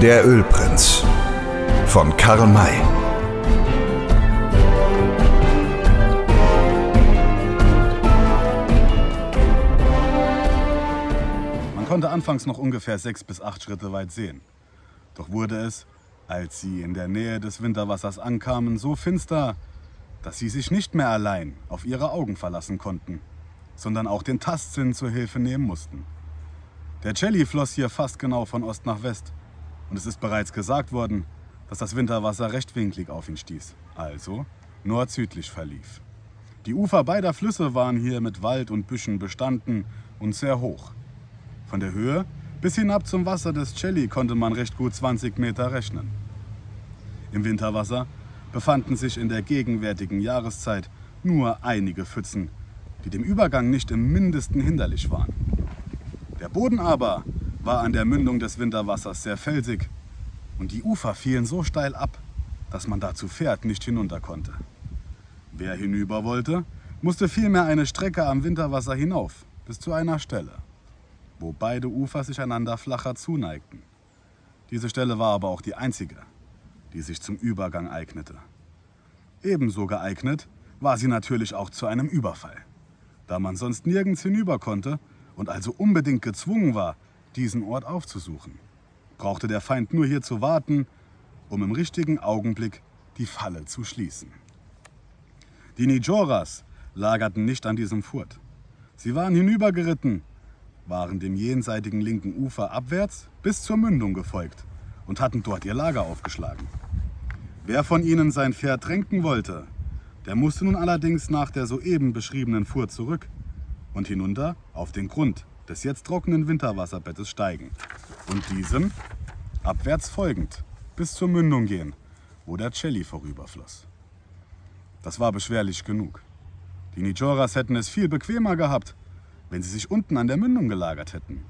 Der Ölprinz von Karl May. Man konnte anfangs noch ungefähr sechs bis acht Schritte weit sehen. Doch wurde es, als sie in der Nähe des Winterwassers ankamen, so finster, dass sie sich nicht mehr allein auf ihre Augen verlassen konnten, sondern auch den Tastsinn zur Hilfe nehmen mussten. Der Celli floss hier fast genau von Ost nach West und es ist bereits gesagt worden, dass das Winterwasser rechtwinklig auf ihn stieß, also nord-südlich verlief. Die Ufer beider Flüsse waren hier mit Wald und Büschen bestanden und sehr hoch. Von der Höhe bis hinab zum Wasser des Celli konnte man recht gut 20 Meter rechnen. Im Winterwasser befanden sich in der gegenwärtigen Jahreszeit nur einige Pfützen, die dem Übergang nicht im mindesten hinderlich waren. Der Boden aber war an der Mündung des Winterwassers sehr felsig und die Ufer fielen so steil ab, dass man da zu Pferd nicht hinunter konnte. Wer hinüber wollte, musste vielmehr eine Strecke am Winterwasser hinauf, bis zu einer Stelle, wo beide Ufer sich einander flacher zuneigten. Diese Stelle war aber auch die einzige, die sich zum Übergang eignete. Ebenso geeignet war sie natürlich auch zu einem Überfall, da man sonst nirgends hinüber konnte und also unbedingt gezwungen war, diesen Ort aufzusuchen. Brauchte der Feind nur hier zu warten, um im richtigen Augenblick die Falle zu schließen. Die Nijoras lagerten nicht an diesem Furt. Sie waren hinübergeritten, waren dem jenseitigen linken Ufer abwärts bis zur Mündung gefolgt und hatten dort ihr Lager aufgeschlagen. Wer von ihnen sein Pferd tränken wollte, der musste nun allerdings nach der soeben beschriebenen Furt zurück und hinunter auf den Grund des jetzt trockenen Winterwasserbettes steigen und diesem abwärts folgend bis zur Mündung gehen, wo der Celli vorüberfloss. Das war beschwerlich genug. Die Nijoras hätten es viel bequemer gehabt, wenn sie sich unten an der Mündung gelagert hätten.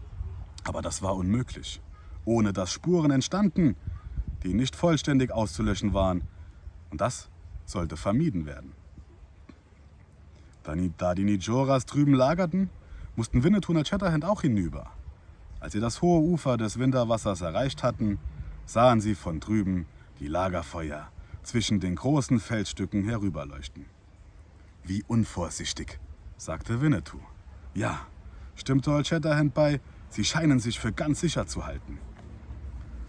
Aber das war unmöglich, ohne dass Spuren entstanden, die nicht vollständig auszulöschen waren. Und das sollte vermieden werden. Da die Nijoras drüben lagerten, mussten Winnetou und Shatterhand auch hinüber. Als sie das hohe Ufer des Winterwassers erreicht hatten, sahen sie von drüben die Lagerfeuer zwischen den großen Felsstücken herüberleuchten. Wie unvorsichtig, sagte Winnetou. Ja, stimmte Old Shatterhand bei, sie scheinen sich für ganz sicher zu halten.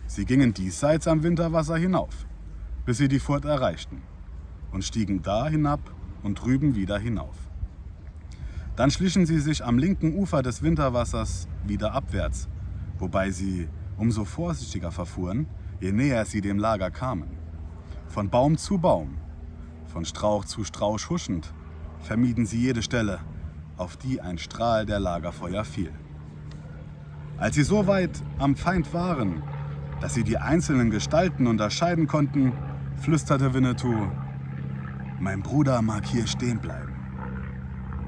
Sie gingen diesseits am Winterwasser hinauf, bis sie die Furt erreichten und stiegen da hinab und drüben wieder hinauf. Dann schlichen sie sich am linken Ufer des Winterwassers wieder abwärts, wobei sie umso vorsichtiger verfuhren, je näher sie dem Lager kamen. Von Baum zu Baum, von Strauch zu Strauch huschend, vermieden sie jede Stelle, auf die ein Strahl der Lagerfeuer fiel. Als sie so weit am Feind waren, dass sie die einzelnen Gestalten unterscheiden konnten, flüsterte Winnetou, mein Bruder mag hier stehen bleiben.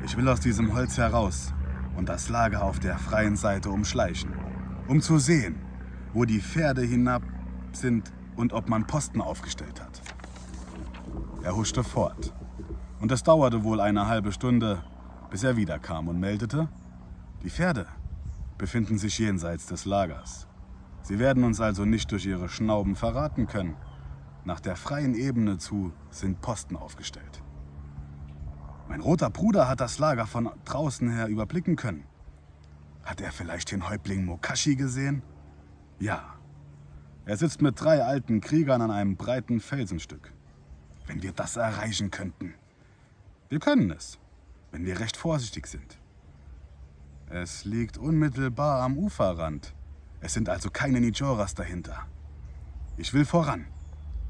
Ich will aus diesem Holz heraus und das Lager auf der freien Seite umschleichen, um zu sehen, wo die Pferde hinab sind und ob man Posten aufgestellt hat. Er huschte fort. Und es dauerte wohl eine halbe Stunde, bis er wiederkam und meldete, die Pferde befinden sich jenseits des Lagers. Sie werden uns also nicht durch ihre Schnauben verraten können. Nach der freien Ebene zu sind Posten aufgestellt. Mein roter Bruder hat das Lager von draußen her überblicken können. Hat er vielleicht den Häuptling Mokashi gesehen? Ja. Er sitzt mit drei alten Kriegern an einem breiten Felsenstück. Wenn wir das erreichen könnten. Wir können es, wenn wir recht vorsichtig sind. Es liegt unmittelbar am Uferrand. Es sind also keine Nijoras dahinter. Ich will voran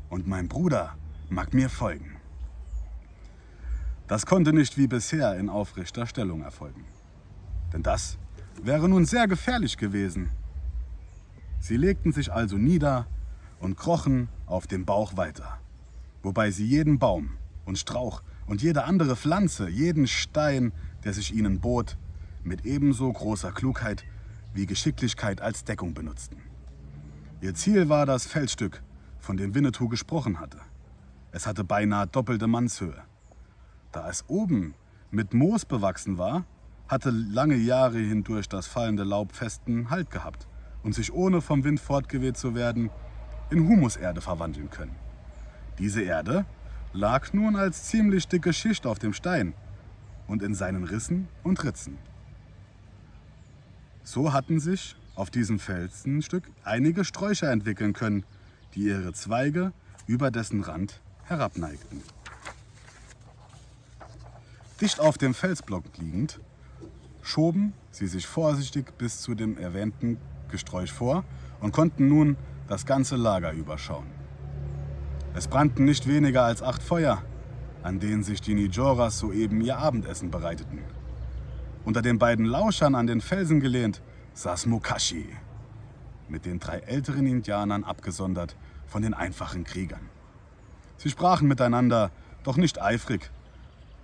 und mein Bruder mag mir folgen. Das konnte nicht wie bisher in aufrechter Stellung erfolgen. Denn das wäre nun sehr gefährlich gewesen. Sie legten sich also nieder und krochen auf dem Bauch weiter, wobei sie jeden Baum und Strauch und jede andere Pflanze, jeden Stein, der sich ihnen bot, mit ebenso großer Klugheit wie Geschicklichkeit als Deckung benutzten. Ihr Ziel war das Feldstück, von dem Winnetou gesprochen hatte. Es hatte beinahe doppelte Mannshöhe. Da es oben mit Moos bewachsen war, hatte lange Jahre hindurch das fallende Laub festen Halt gehabt und sich ohne vom Wind fortgeweht zu werden, in Humuserde verwandeln können. Diese Erde lag nun als ziemlich dicke Schicht auf dem Stein und in seinen Rissen und Ritzen. So hatten sich auf diesem Felsenstück einige Sträucher entwickeln können, die ihre Zweige über dessen Rand herabneigten. Dicht auf dem Felsblock liegend, schoben sie sich vorsichtig bis zu dem erwähnten Gesträuch vor und konnten nun das ganze Lager überschauen. Es brannten nicht weniger als acht Feuer, an denen sich die Nijoras soeben ihr Abendessen bereiteten. Unter den beiden Lauschern an den Felsen gelehnt saß Mukashi, mit den drei älteren Indianern abgesondert von den einfachen Kriegern. Sie sprachen miteinander, doch nicht eifrig,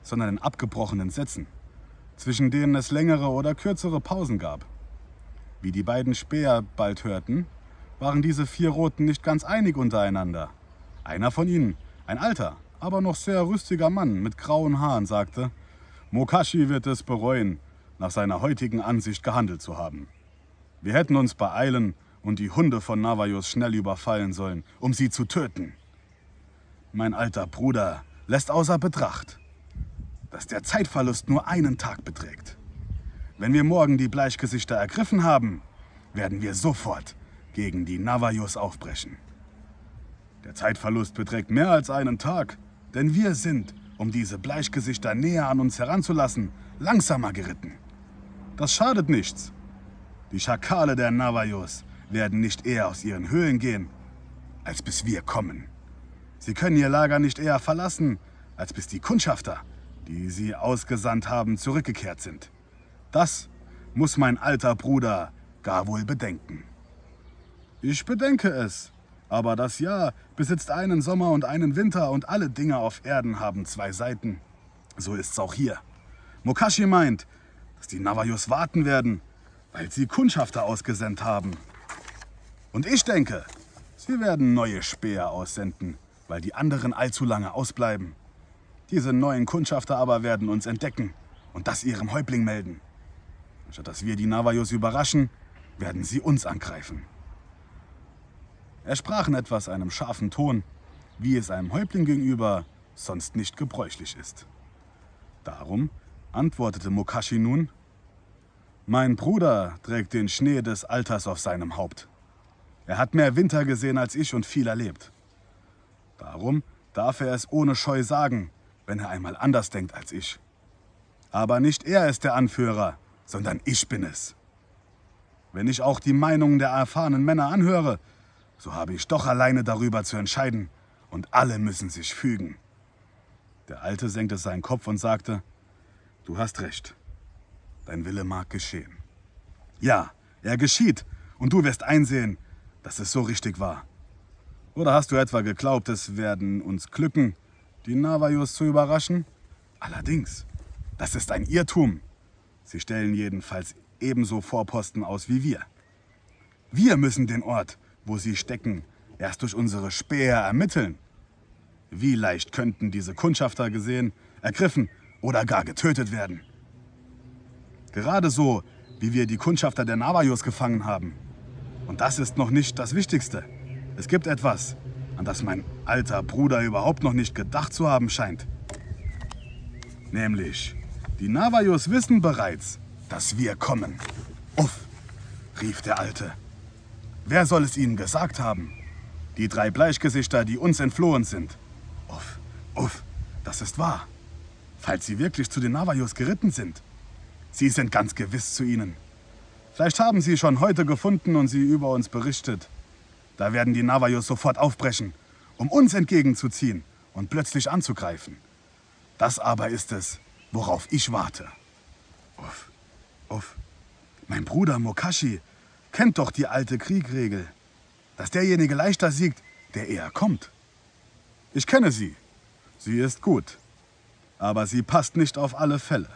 sondern in abgebrochenen Sätzen, zwischen denen es längere oder kürzere Pausen gab. Wie die beiden Späher bald hörten, waren diese vier Roten nicht ganz einig untereinander. Einer von ihnen, ein alter, aber noch sehr rüstiger Mann mit grauen Haaren, sagte, Mokashi wird es bereuen, nach seiner heutigen Ansicht gehandelt zu haben. Wir hätten uns beeilen und die Hunde von Navajos schnell überfallen sollen, um sie zu töten. Mein alter Bruder lässt außer Betracht, dass der Zeitverlust nur einen Tag beträgt. Wenn wir morgen die Bleichgesichter ergriffen haben, werden wir sofort gegen die Navajos aufbrechen. Der Zeitverlust beträgt mehr als einen Tag, denn wir sind, um diese Bleichgesichter näher an uns heranzulassen, langsamer geritten. Das schadet nichts. Die Schakale der Navajos werden nicht eher aus ihren Höhlen gehen, als bis wir kommen. Sie können ihr Lager nicht eher verlassen, als bis die Kundschafter, die sie ausgesandt haben, zurückgekehrt sind. Das muss mein alter Bruder gar wohl bedenken. Ich bedenke es, aber das Jahr besitzt einen Sommer und einen Winter und alle Dinge auf Erden haben zwei Seiten. So ist's auch hier. Mokashi meint, dass die Navajos warten werden, weil sie Kundschafter ausgesendet haben. Und ich denke, sie werden neue Späher aussenden, weil die anderen allzu lange ausbleiben. Diese neuen Kundschafter aber werden uns entdecken und das ihrem Häuptling melden. Statt dass wir die Navajos überraschen, werden sie uns angreifen. Er sprach in etwas einem scharfen Ton, wie es einem Häuptling gegenüber sonst nicht gebräuchlich ist. Darum antwortete Mokashi nun, Mein Bruder trägt den Schnee des Alters auf seinem Haupt. Er hat mehr Winter gesehen als ich und viel erlebt. Darum darf er es ohne Scheu sagen, wenn er einmal anders denkt als ich. Aber nicht er ist der Anführer, sondern ich bin es. Wenn ich auch die Meinungen der erfahrenen Männer anhöre, so habe ich doch alleine darüber zu entscheiden, und alle müssen sich fügen. Der Alte senkte seinen Kopf und sagte, Du hast recht, dein Wille mag geschehen. Ja, er geschieht, und du wirst einsehen, dass es so richtig war. Oder hast du etwa geglaubt, es werden uns glücken, die Navajos zu überraschen? Allerdings, das ist ein Irrtum. Sie stellen jedenfalls ebenso Vorposten aus wie wir. Wir müssen den Ort, wo sie stecken, erst durch unsere Späher ermitteln. Wie leicht könnten diese Kundschafter gesehen, ergriffen oder gar getötet werden. Gerade so, wie wir die Kundschafter der Navajos gefangen haben. Und das ist noch nicht das Wichtigste. Es gibt etwas, an das mein alter Bruder überhaupt noch nicht gedacht zu haben scheint. Nämlich, die Navajos wissen bereits, dass wir kommen. Uff, rief der Alte. Wer soll es ihnen gesagt haben? Die drei Bleichgesichter, die uns entflohen sind. Uff, uff, das ist wahr. Falls sie wirklich zu den Navajos geritten sind. Sie sind ganz gewiss zu ihnen. Vielleicht haben sie schon heute gefunden und sie über uns berichtet. Da werden die Navajos sofort aufbrechen, um uns entgegenzuziehen und plötzlich anzugreifen. Das aber ist es, worauf ich warte. Uff, uff. Mein Bruder Mokashi kennt doch die alte Kriegregel, dass derjenige leichter siegt, der eher kommt. Ich kenne sie. Sie ist gut. Aber sie passt nicht auf alle Fälle.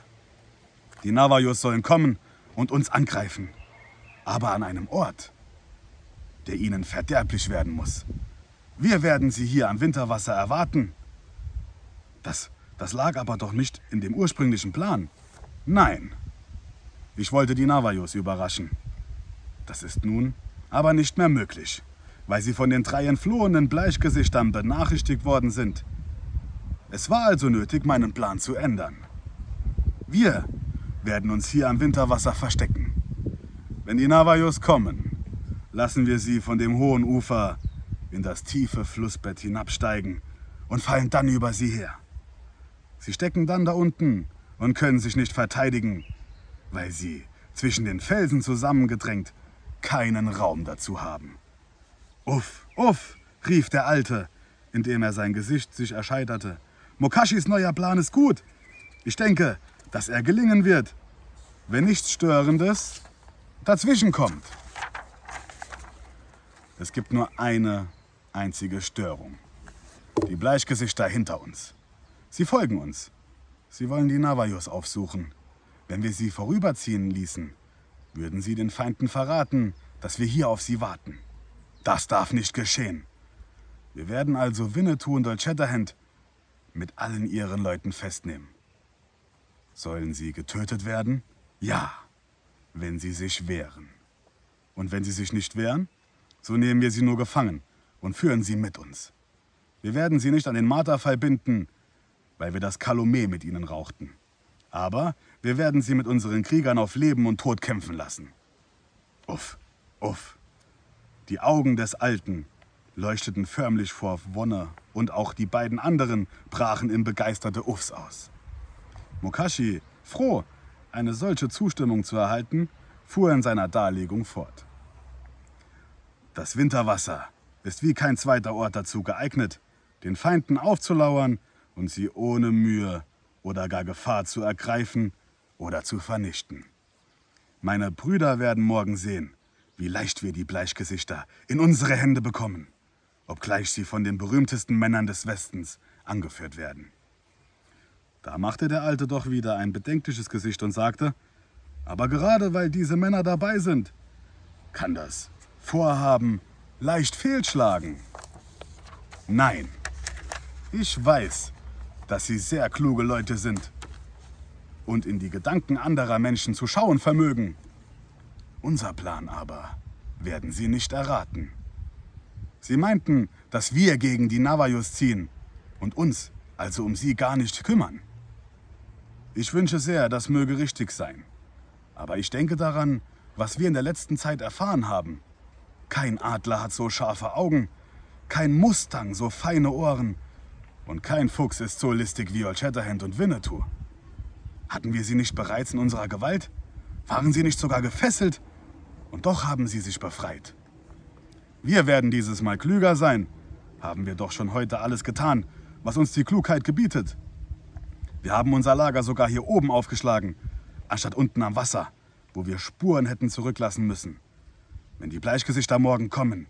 Die Navajos sollen kommen und uns angreifen. Aber an einem Ort, der ihnen verderblich werden muss. Wir werden sie hier am Winterwasser erwarten. Das, das lag aber doch nicht in dem ursprünglichen Plan. Nein. Ich wollte die Navajos überraschen. Das ist nun aber nicht mehr möglich, weil sie von den drei entflohenen Bleichgesichtern benachrichtigt worden sind. Es war also nötig, meinen Plan zu ändern. Wir werden uns hier am Winterwasser verstecken. Wenn die Navajos kommen, lassen wir sie von dem hohen Ufer in das tiefe Flussbett hinabsteigen und fallen dann über sie her. Sie stecken dann da unten und können sich nicht verteidigen, weil sie zwischen den Felsen zusammengedrängt keinen Raum dazu haben. Uff, uff, rief der Alte, indem er sein Gesicht sich erscheiterte. Mokashis neuer Plan ist gut. Ich denke, dass er gelingen wird, wenn nichts Störendes dazwischenkommt. Es gibt nur eine einzige Störung. Die Bleichgesichter hinter uns. Sie folgen uns. Sie wollen die Navajos aufsuchen. Wenn wir sie vorüberziehen ließen, würden sie den Feinden verraten, dass wir hier auf sie warten. Das darf nicht geschehen. Wir werden also Winnetou und Old Shatterhand mit allen ihren Leuten festnehmen. Sollen sie getötet werden? Ja, wenn sie sich wehren. Und wenn sie sich nicht wehren, so nehmen wir sie nur gefangen und führen sie mit uns. Wir werden sie nicht an den Marterfall binden, weil wir das Kalomé mit ihnen rauchten. Aber wir werden sie mit unseren Kriegern auf Leben und Tod kämpfen lassen. Uff, uff. Die Augen des Alten leuchteten förmlich vor Wonne und auch die beiden anderen brachen in begeisterte Uffs aus. Mokashi, froh, eine solche Zustimmung zu erhalten, fuhr in seiner Darlegung fort. Das Winterwasser ist wie kein zweiter Ort dazu geeignet, den Feinden aufzulauern und sie ohne Mühe oder gar Gefahr zu ergreifen oder zu vernichten. Meine Brüder werden morgen sehen, wie leicht wir die Bleichgesichter in unsere Hände bekommen obgleich sie von den berühmtesten Männern des Westens angeführt werden. Da machte der Alte doch wieder ein bedenkliches Gesicht und sagte, aber gerade weil diese Männer dabei sind, kann das Vorhaben leicht fehlschlagen. Nein, ich weiß, dass sie sehr kluge Leute sind und in die Gedanken anderer Menschen zu schauen vermögen. Unser Plan aber werden sie nicht erraten. Sie meinten, dass wir gegen die Navajos ziehen und uns also um sie gar nicht kümmern. Ich wünsche sehr, das möge richtig sein. Aber ich denke daran, was wir in der letzten Zeit erfahren haben. Kein Adler hat so scharfe Augen, kein Mustang so feine Ohren und kein Fuchs ist so listig wie Old Shatterhand und Winnetou. Hatten wir sie nicht bereits in unserer Gewalt? Waren sie nicht sogar gefesselt? Und doch haben sie sich befreit. Wir werden dieses Mal klüger sein. Haben wir doch schon heute alles getan, was uns die Klugheit gebietet. Wir haben unser Lager sogar hier oben aufgeschlagen, anstatt unten am Wasser, wo wir Spuren hätten zurücklassen müssen. Wenn die Bleichgesichter morgen kommen,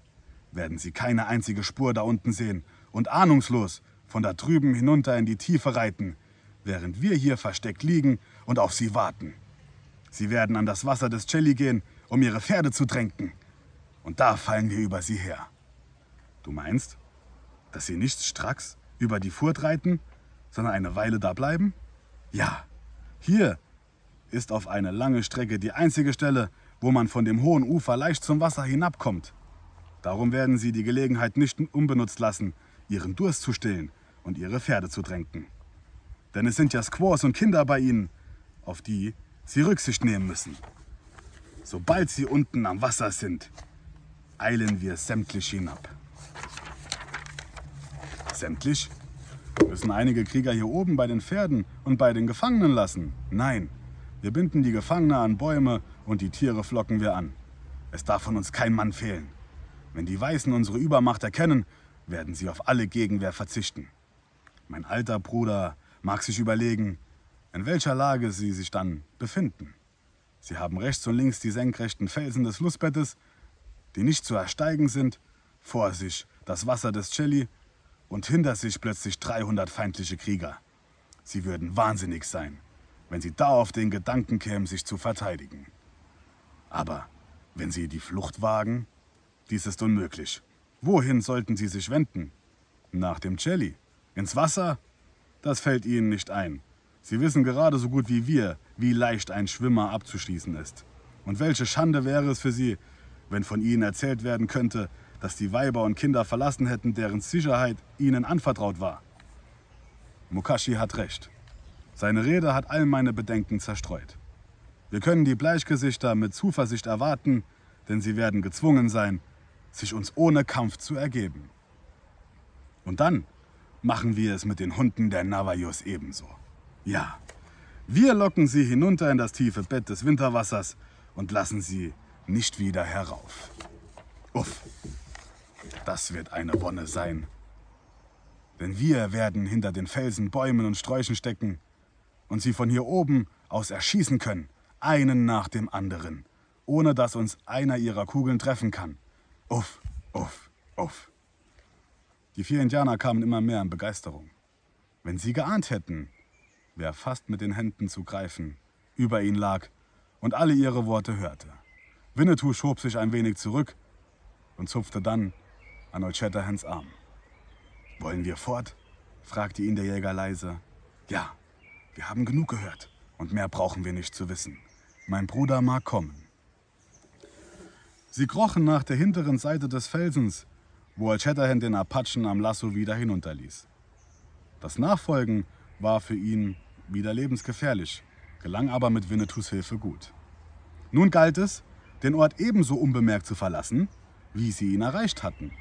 werden sie keine einzige Spur da unten sehen und ahnungslos von da drüben hinunter in die Tiefe reiten, während wir hier versteckt liegen und auf sie warten. Sie werden an das Wasser des Celli gehen, um ihre Pferde zu tränken. Und da fallen wir über sie her. Du meinst, dass sie nicht stracks über die Furt reiten, sondern eine Weile da bleiben? Ja, hier ist auf eine lange Strecke die einzige Stelle, wo man von dem hohen Ufer leicht zum Wasser hinabkommt. Darum werden sie die Gelegenheit nicht unbenutzt lassen, ihren Durst zu stillen und ihre Pferde zu tränken. Denn es sind ja Squaws und Kinder bei ihnen, auf die sie Rücksicht nehmen müssen. Sobald sie unten am Wasser sind, eilen wir sämtlich hinab. Sämtlich? Müssen einige Krieger hier oben bei den Pferden und bei den Gefangenen lassen? Nein, wir binden die Gefangene an Bäume und die Tiere flocken wir an. Es darf von uns kein Mann fehlen. Wenn die Weißen unsere Übermacht erkennen, werden sie auf alle Gegenwehr verzichten. Mein alter Bruder mag sich überlegen, in welcher Lage sie sich dann befinden. Sie haben rechts und links die senkrechten Felsen des Flussbettes die nicht zu ersteigen sind, vor sich das Wasser des Celli und hinter sich plötzlich 300 feindliche Krieger. Sie würden wahnsinnig sein, wenn sie da auf den Gedanken kämen, sich zu verteidigen. Aber wenn sie die Flucht wagen, dies ist unmöglich. Wohin sollten sie sich wenden? Nach dem Celli? Ins Wasser? Das fällt ihnen nicht ein. Sie wissen gerade so gut wie wir, wie leicht ein Schwimmer abzuschließen ist. Und welche Schande wäre es für sie, wenn von ihnen erzählt werden könnte, dass die Weiber und Kinder verlassen hätten, deren Sicherheit ihnen anvertraut war. Mukashi hat recht. Seine Rede hat all meine Bedenken zerstreut. Wir können die Bleichgesichter mit Zuversicht erwarten, denn sie werden gezwungen sein, sich uns ohne Kampf zu ergeben. Und dann machen wir es mit den Hunden der Navajos ebenso. Ja, wir locken sie hinunter in das tiefe Bett des Winterwassers und lassen sie nicht wieder herauf. Uff, das wird eine Wonne sein. Denn wir werden hinter den Felsen, Bäumen und Sträuchen stecken und sie von hier oben aus erschießen können, einen nach dem anderen, ohne dass uns einer ihrer Kugeln treffen kann. Uff, uff, uff. Die vier Indianer kamen immer mehr in Begeisterung. Wenn sie geahnt hätten, wer fast mit den Händen zu greifen über ihn lag und alle ihre Worte hörte. Winnetou schob sich ein wenig zurück und zupfte dann an Old Shatterhands Arm. Wollen wir fort? fragte ihn der Jäger leise. Ja, wir haben genug gehört und mehr brauchen wir nicht zu wissen. Mein Bruder mag kommen. Sie krochen nach der hinteren Seite des Felsens, wo Old Shatterhand den Apachen am Lasso wieder hinunterließ. Das Nachfolgen war für ihn wieder lebensgefährlich, gelang aber mit Winnetous Hilfe gut. Nun galt es, den Ort ebenso unbemerkt zu verlassen, wie sie ihn erreicht hatten.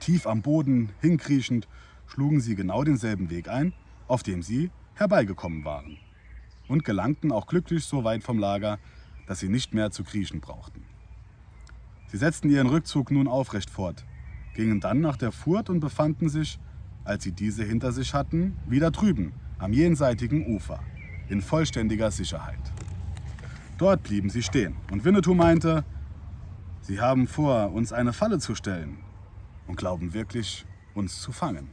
Tief am Boden hinkriechend schlugen sie genau denselben Weg ein, auf dem sie herbeigekommen waren. Und gelangten auch glücklich so weit vom Lager, dass sie nicht mehr zu kriechen brauchten. Sie setzten ihren Rückzug nun aufrecht fort, gingen dann nach der Furt und befanden sich, als sie diese hinter sich hatten, wieder drüben, am jenseitigen Ufer, in vollständiger Sicherheit. Dort blieben sie stehen und Winnetou meinte, sie haben vor, uns eine Falle zu stellen und glauben wirklich, uns zu fangen.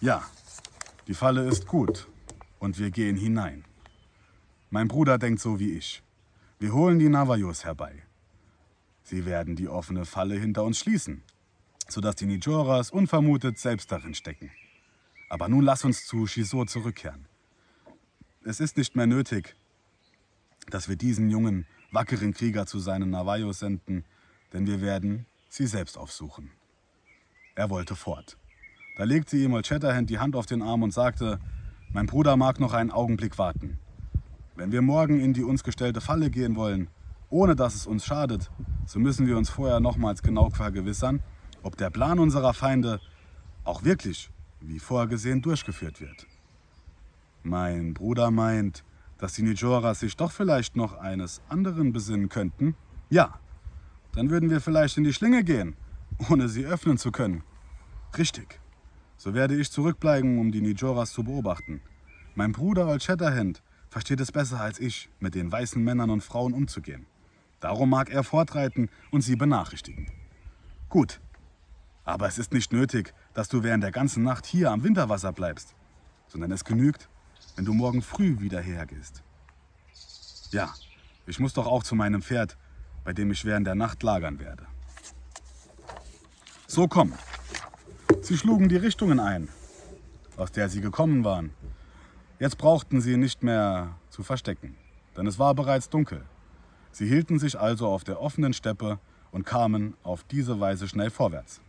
Ja, die Falle ist gut und wir gehen hinein. Mein Bruder denkt so wie ich. Wir holen die Navajos herbei. Sie werden die offene Falle hinter uns schließen, sodass die Nijoras unvermutet selbst darin stecken. Aber nun lass uns zu Shiso zurückkehren. Es ist nicht mehr nötig, dass wir diesen jungen, wackeren Krieger zu seinen Navajos senden, denn wir werden sie selbst aufsuchen. Er wollte fort. Da legte ihm Old Shatterhand die Hand auf den Arm und sagte, mein Bruder mag noch einen Augenblick warten. Wenn wir morgen in die uns gestellte Falle gehen wollen, ohne dass es uns schadet, so müssen wir uns vorher nochmals genau vergewissern, ob der Plan unserer Feinde auch wirklich, wie vorgesehen, durchgeführt wird. Mein Bruder meint, dass die Nijoras sich doch vielleicht noch eines anderen besinnen könnten. Ja, dann würden wir vielleicht in die Schlinge gehen, ohne sie öffnen zu können. Richtig. So werde ich zurückbleiben, um die Nijoras zu beobachten. Mein Bruder Old Shatterhand versteht es besser als ich, mit den weißen Männern und Frauen umzugehen. Darum mag er fortreiten und sie benachrichtigen. Gut, aber es ist nicht nötig, dass du während der ganzen Nacht hier am Winterwasser bleibst, sondern es genügt, wenn du morgen früh wieder hergehst. Ja, ich muss doch auch zu meinem Pferd, bei dem ich während der Nacht lagern werde. So komm, Sie schlugen die Richtungen ein, aus der sie gekommen waren. Jetzt brauchten sie nicht mehr zu verstecken, denn es war bereits dunkel. Sie hielten sich also auf der offenen Steppe und kamen auf diese Weise schnell vorwärts.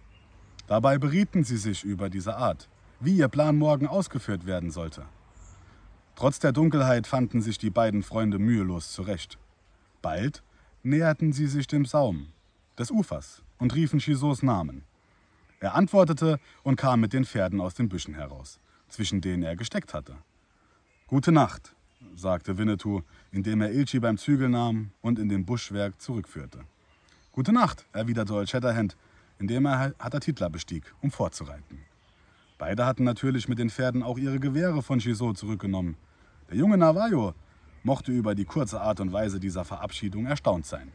Dabei berieten sie sich über diese Art, wie ihr Plan morgen ausgeführt werden sollte. Trotz der Dunkelheit fanden sich die beiden Freunde mühelos zurecht. Bald näherten sie sich dem Saum des Ufers und riefen Chisos Namen. Er antwortete und kam mit den Pferden aus den Büschen heraus, zwischen denen er gesteckt hatte. Gute Nacht, sagte Winnetou, indem er Ilchi beim Zügel nahm und in den Buschwerk zurückführte. Gute Nacht, erwiderte Old Shatterhand, indem er Hatatitla bestieg, um fortzureiten. Beide hatten natürlich mit den Pferden auch ihre Gewehre von Chisot zurückgenommen. Der junge Navajo mochte über die kurze Art und Weise dieser Verabschiedung erstaunt sein.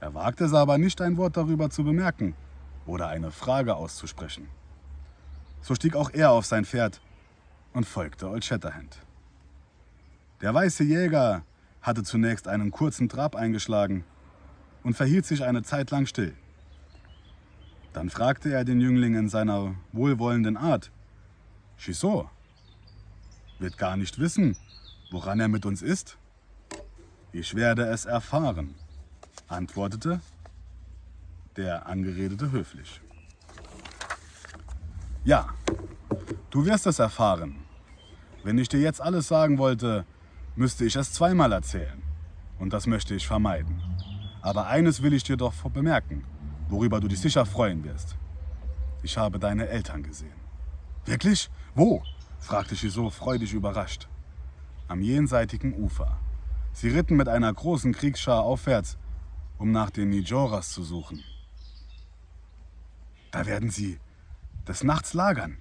Er wagte es aber nicht, ein Wort darüber zu bemerken, oder eine Frage auszusprechen. So stieg auch er auf sein Pferd und folgte Old Shatterhand. Der weiße Jäger hatte zunächst einen kurzen Trab eingeschlagen und verhielt sich eine Zeit lang still. Dann fragte er den Jüngling in seiner wohlwollenden Art, Chisot, wird gar nicht wissen, woran er mit uns ist? Ich werde es erfahren, antwortete der Angeredete höflich. Ja, du wirst es erfahren. Wenn ich dir jetzt alles sagen wollte, müsste ich es zweimal erzählen. Und das möchte ich vermeiden. Aber eines will ich dir doch bemerken, worüber du dich sicher freuen wirst. Ich habe deine Eltern gesehen. Wirklich? Wo? fragte sie so freudig überrascht. Am jenseitigen Ufer. Sie ritten mit einer großen Kriegsschar aufwärts, um nach den Nijoras zu suchen. Da werden sie des Nachts lagern,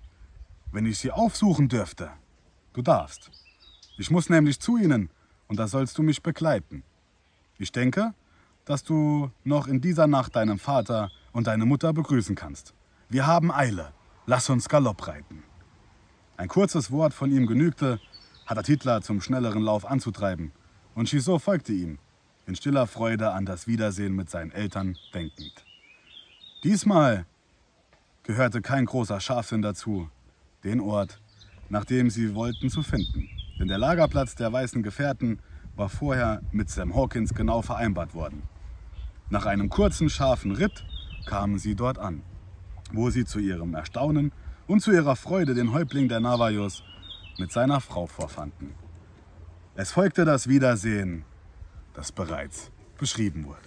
wenn ich sie aufsuchen dürfte. Du darfst. Ich muss nämlich zu ihnen und da sollst du mich begleiten. Ich denke, dass du noch in dieser Nacht deinen Vater und deine Mutter begrüßen kannst. Wir haben Eile. Lass uns Galopp reiten. Ein kurzes Wort von ihm genügte, Hatatitla zum schnelleren Lauf anzutreiben, und Shiso folgte ihm, in stiller Freude an das Wiedersehen mit seinen Eltern denkend. Diesmal gehörte kein großer Scharfsinn dazu, den Ort, nach dem sie wollten, zu finden. Denn der Lagerplatz der weißen Gefährten war vorher mit Sam Hawkins genau vereinbart worden. Nach einem kurzen, scharfen Ritt kamen sie dort an, wo sie zu ihrem Erstaunen und zu ihrer Freude den Häuptling der Navajos mit seiner Frau vorfanden. Es folgte das Wiedersehen, das bereits beschrieben wurde.